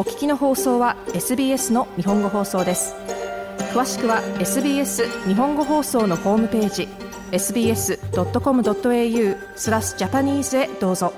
お聞きの放送は SBS の日本語放送です。詳しくは SBS 日本語放送のホームページ sbs.com.au スラスジャパニーズへどうぞ。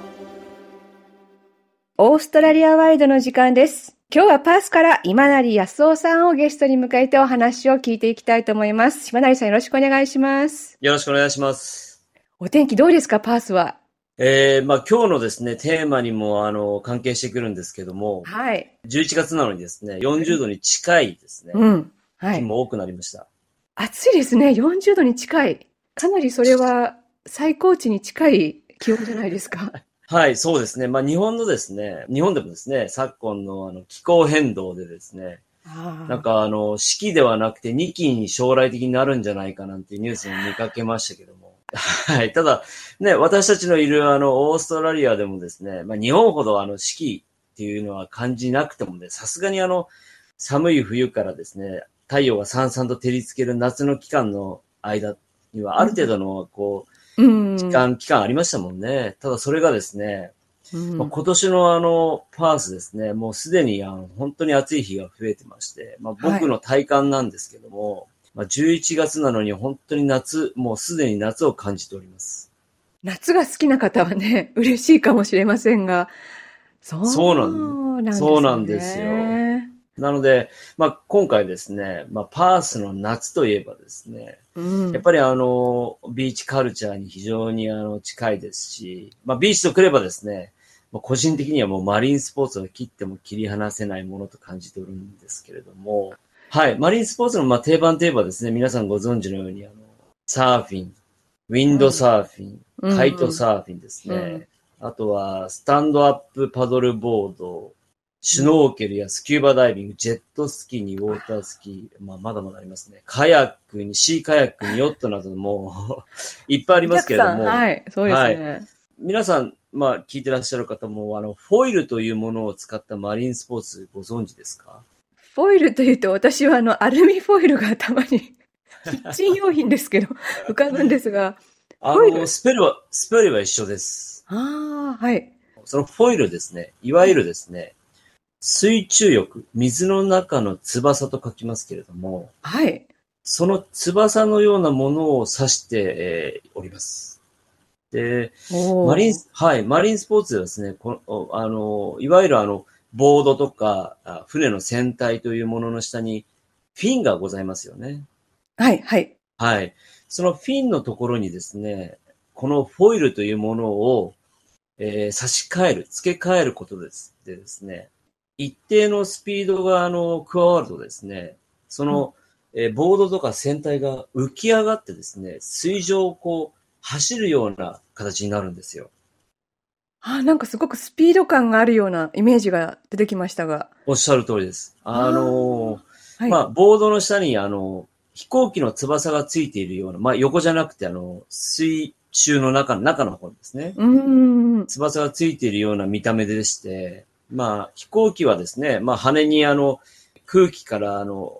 オーストラリアワイドの時間です。今日はパースから今成康夫さんをゲストに迎えてお話を聞いていきたいと思います。今成さんよろしくお願いします。よろしくお願いします。お天気どうですかパースは？えー、まあ今日のですね、テーマにもあの関係してくるんですけども、はい。11月なのにですね、40度に近いですね、うん。はい。日も多くなりました。暑いですね。40度に近い。かなりそれは最高値に近い気温じゃないですか。はい、そうですね。まあ日本のですね、日本でもですね、昨今のあの気候変動でですね、なんかあの、四季ではなくて二季に将来的になるんじゃないかなんていうニュースも見かけましたけども。はい。ただ、ね、私たちのいるあの、オーストラリアでもですね、まあ日本ほどあの、四季っていうのは感じなくてもね、さすがにあの、寒い冬からですね、太陽がさんさんと照りつける夏の期間の間には、ある程度の、こう、時間、期間ありましたもんね。ただそれがですね、まあ、今年のあの、パースですね、もうすでにあの本当に暑い日が増えてまして、まあ、僕の体感なんですけども、はい、まあ、11月なのに本当に夏、もうすでに夏を感じております。夏が好きな方はね、嬉しいかもしれませんが、そうなんです、ね、そうなんですよ。なので、まあ、今回ですね、まあ、パースの夏といえばですね、うん、やっぱりあの、ビーチカルチャーに非常にあの、近いですし、まあ、ビーチとくればですね、まあ、個人的にはもうマリンスポーツは切っても切り離せないものと感じておるんですけれども、はい、マリンスポーツのまあ定番といえばですね、皆さんご存知のように、あの、サーフィン、ウィンドサーフィン、うん、カイトサーフィンですね。うんあとは、スタンドアップパドルボード、シュノーケルやスキューバダイビング、ジェットスキーにウォータースキー、まあ、まだまだありますね。カヤックに、シーカヤックにヨットなども いっぱいありますけれども。はい、そうですね。はい、皆さん、まあ、聞いてらっしゃる方も、あの、フォイルというものを使ったマリンスポーツご存知ですか？フォイルというと、私はあの、アルミフォイルが頭に、キッチン用品ですけど、浮かぶんですが。あの、スペルは、スペルは一緒です。ああ、はい。そのフォイルですね。いわゆるですね、水中翼、水の中の翼と書きますけれども、はい。その翼のようなものを指して、えー、おります。で、マリン、はい、マリンスポーツではですね、この、あの、いわゆるあの、ボードとか、船の船体というものの下に、フィンがございますよね。はい、はい。はい。そのフィンのところにですね、このフォイルというものを、えー、差し替える、付け替えることです。でですね、一定のスピードが、あの、加わるとですね、その、うん、えー、ボードとか船体が浮き上がってですね、水上をこう、走るような形になるんですよ。あなんかすごくスピード感があるようなイメージが出てきましたが。おっしゃる通りです。あのはい、まあ、ボードの下に、あの、飛行機の翼がついているような、まあ、横じゃなくて、あの、水中の中の、中の方ですね。うん。翼がついているような見た目でして、まあ、飛行機はですね、まあ、羽にあの、空気から、あの、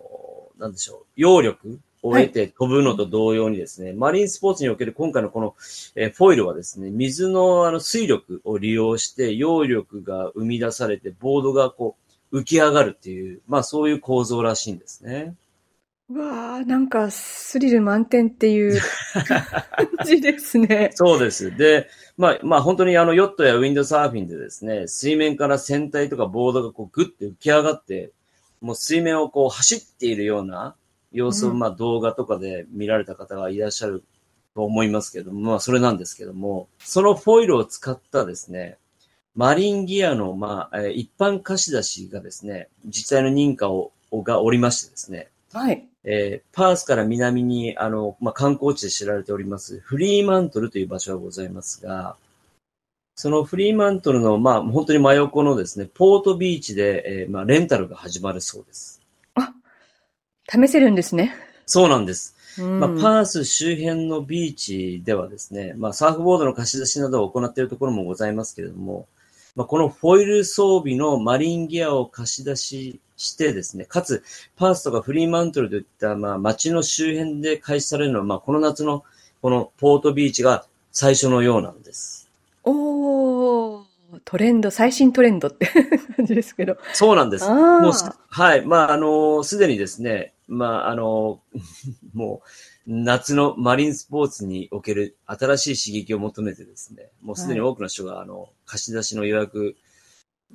なんでしょう、揚力を得て飛ぶのと同様にですね、はい、マリンスポーツにおける今回のこの、えー、フォイルはですね、水のあの水力を利用して揚力が生み出されて、ボードがこう浮き上がるっていう、まあそういう構造らしいんですね。うわあ、なんかスリル満点っていう 感じですね。そうです。で、まあ、まあ本当にあのヨットやウィンドサーフィンでですね、水面から船体とかボードがこうグッて浮き上がって、もう水面をこう走っているような、様子をまあ動画とかで見られた方がいらっしゃると思いますけども、まあそれなんですけども、そのフォイルを使ったですね、マリンギアの、まあ、一般貸し出しがですね、自治体の認可を、がおりましてですね、はい。えー、パースから南に、あの、まあ、観光地で知られております、フリーマントルという場所がございますが、そのフリーマントルの、まあ、本当に真横のですね、ポートビーチで、えー、まあ、レンタルが始まるそうです。試せるんですね。そうなんです。うん、まあ、パース周辺のビーチではですね、まあ、サーフボードの貸し出しなどを行っているところもございますけれども、まあ、このフォイル装備のマリンギアを貸し出ししてですね、かつ、パースとかフリーマントルといった、まあ、街の周辺で開始されるのは、まあ、この夏のこのポートビーチが最初のようなんです。おー、トレンド、最新トレンドって 感じですけど。そうなんです。もう、はい。まあ、あの、すでにですね、まあ、あの、もう、夏のマリンスポーツにおける新しい刺激を求めてですね、もうすでに多くの人が、あの、貸し出しの予約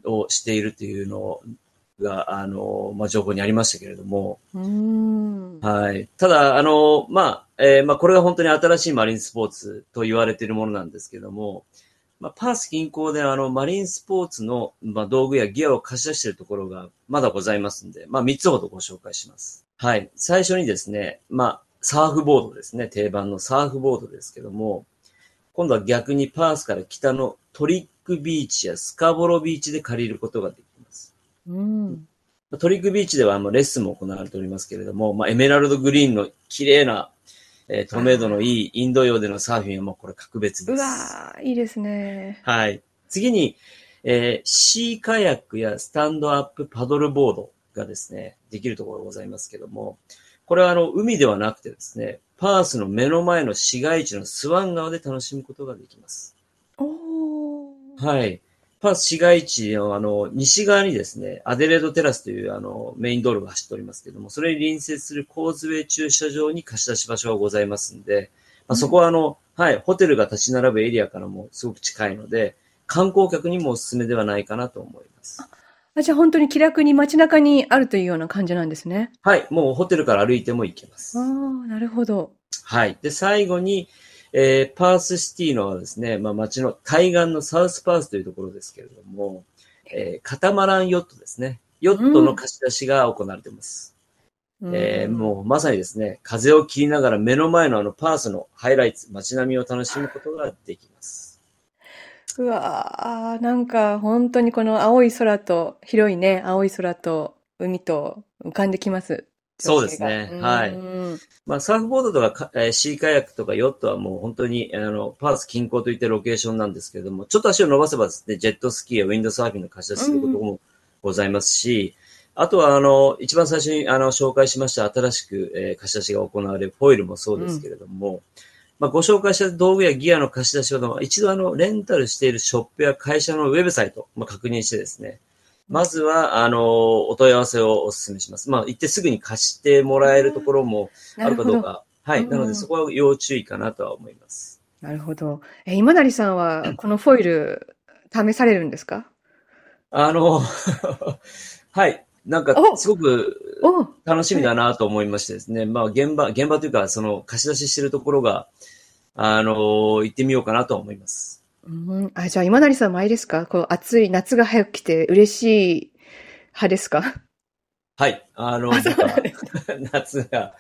をしているというのが、あの、まあ、情報にありましたけれども、はい。ただ、あの、まあ、えー、まあ、これが本当に新しいマリンスポーツと言われているものなんですけども、まあ、パース近郊であの、マリンスポーツの、まあ、道具やギアを貸し出しているところがまだございますんで、まあ、3つほどご紹介します。はい。最初にですね、まあ、サーフボードですね。定番のサーフボードですけども、今度は逆にパースから北のトリックビーチやスカボロビーチで借りることができます。うん、トリックビーチではあのレッスンも行われておりますけれども、まあ、エメラルドグリーンの綺麗な、えー、透明度のいいインド洋でのサーフィンはもうこれ格別です。うわいいですね。はい。次に、えー、シーカヤックやスタンドアップパドルボードがですね、できるところがございますけども、これはあの、海ではなくてですね、パースの目の前の市街地のスワン川で楽しむことができます。はい。パ市街地のあの、西側にですね、アデレードテラスというあの、メイン道路が走っておりますけども、それに隣接するコーズウェイ駐車場に貸し出し場所がございますんで、まあ、そこはあの、はい、ホテルが立ち並ぶエリアからもすごく近いので、観光客にもおすすめではないかなと思います。あじゃあ本当に気楽に街中にあるというような感じなんですね。はい。もうホテルから歩いても行けます。ああ、なるほど。はい。で、最後に、えー、パースシティのはですね、まあ街の対岸のサウスパースというところですけれども、えー、カタマランヨットですね。ヨットの貸し出しが行われています。うん、えー、もうまさにですね、風を切りながら目の前のあのパースのハイライト、街並みを楽しむことができます。うわー、なんか本当にこの青い空と、広いね、青い空と海と浮かんできます。そうですね。はい。まあ、サーフボードとか、えー、シーカヤックとかヨットはもう本当に、あの、パース近郊といったロケーションなんですけれども、ちょっと足を伸ばせばですね、ジェットスキーやウィンドサーフィンの貸し出しすることもございますし、あとは、あの、一番最初に、あの、紹介しました新しく、えー、貸し出しが行われるフォイルもそうですけれども、うんまあ、ご紹介した道具やギアの貸し出しは、一度あの、レンタルしているショップや会社のウェブサイト、まあ、確認してですね、まずは、あの、お問い合わせをお勧めします。まあ、行ってすぐに貸してもらえるところもあるかどうか。はい。なので、そこは要注意かなとは思います。なるほど。え、今成さんは、このフォイル、試されるんですか？あの、はい。なんか、すごく楽しみだなと思いましてですね。まあ、現場、現場というか、その貸し出ししてるところが、あの、行ってみようかなと思います。うん、あ、じゃあ今成さんもあれですか？こう暑い夏が早く来て嬉しい派ですか？はい。あの、夏が、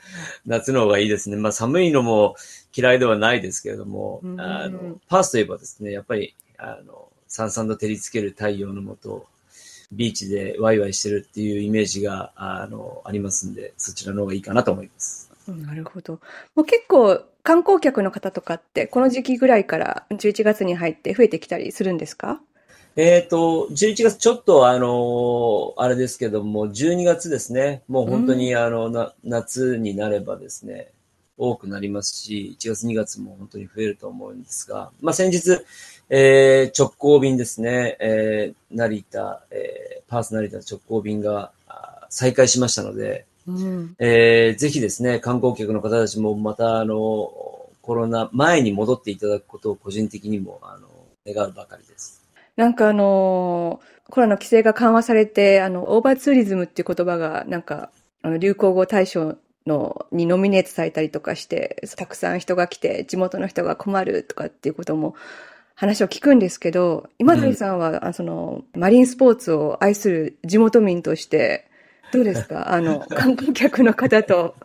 夏の方がいいですね。まあ寒いのも嫌いではないですけれども、あの、パースといえばですね、やっぱり、あの、さんさんと照りつける太陽のもと、ビーチでワイワイしてるっていうイメージが、あの、ありますんで、そちらの方がいいかなと思います。なるほど。もう結構観光客の方とかって、この時期ぐらいから11月に入って増えてきたりするんですか？えっ、ー、と、11月ちょっとあのあれですけども、12月ですね。もう本当にあの、な夏になればですね、多くなりますし、1月2月も本当に増えると思うんですが、まあ先日、えー、直行便ですね、えー、成田、えー、パース成田直行便が再開しましたので、うん、えー、ぜひですね、観光客の方たちもまた、あの、コロナ前に戻っていただくことを個人的にも、あの、願うばかりです。なんかあの、コロナ規制が緩和されて、あの、オーバーツーリズムっていう言葉が、なんか、あの、流行語大賞の、にノミネートされたりとかして、たくさん人が来て、地元の人が困るとかっていうことも、話を聞くんですけど、今谷さんは、うん、その、マリンスポーツを愛する地元民として、どうですか？あの、観光客の方と、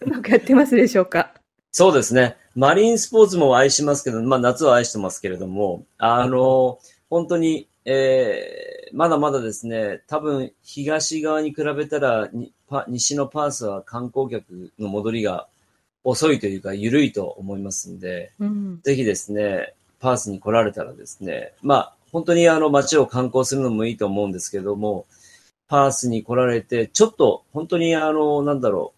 うまくやってますでしょうか？そうですね。マリンスポーツも愛しますけど、まあ夏は愛してますけれども、あの、本当に、えー、まだまだですね、多分東側に比べたら、西のパースは観光客の戻りが遅いというか、緩いと思いますんで、うん、ぜひですね、パースに来られたらですね、まあ、本当にあの街を観光するのもいいと思うんですけども、パースに来られて、ちょっと、本当にあの、なんだろ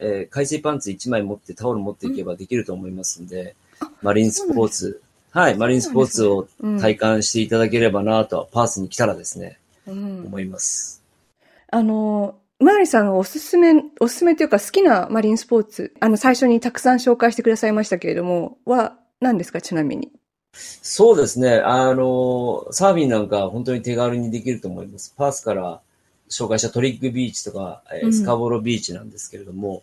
う、えー、海水パンツ1枚持ってタオル持っていけばできると思いますんで、うん、マリンスポーツ、はい、マリンスポーツを体感していただければなと、パースに来たらですね、うん、思います。あの、マーリさんがおすすめ、おすすめというか好きなマリンスポーツ、あの、最初にたくさん紹介してくださいましたけれども、は何ですか、ちなみに？そうですね。あの、サーフィンなんか本当に手軽にできると思います。パースから紹介したトリックビーチとか、うん、スカボロビーチなんですけれども、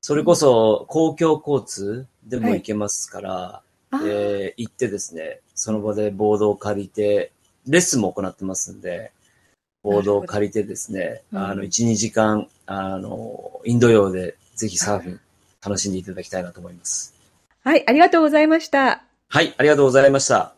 それこそ公共交通でも行けますから、はい、えー、行ってですね、その場でボードを借りて、レッスンも行ってますんで、ボードを借りてですね、あの、1、2時間、あの、インド洋でぜひサーフィン楽しんでいただきたいなと思います。はい、ありがとうございました。はい、ありがとうございました。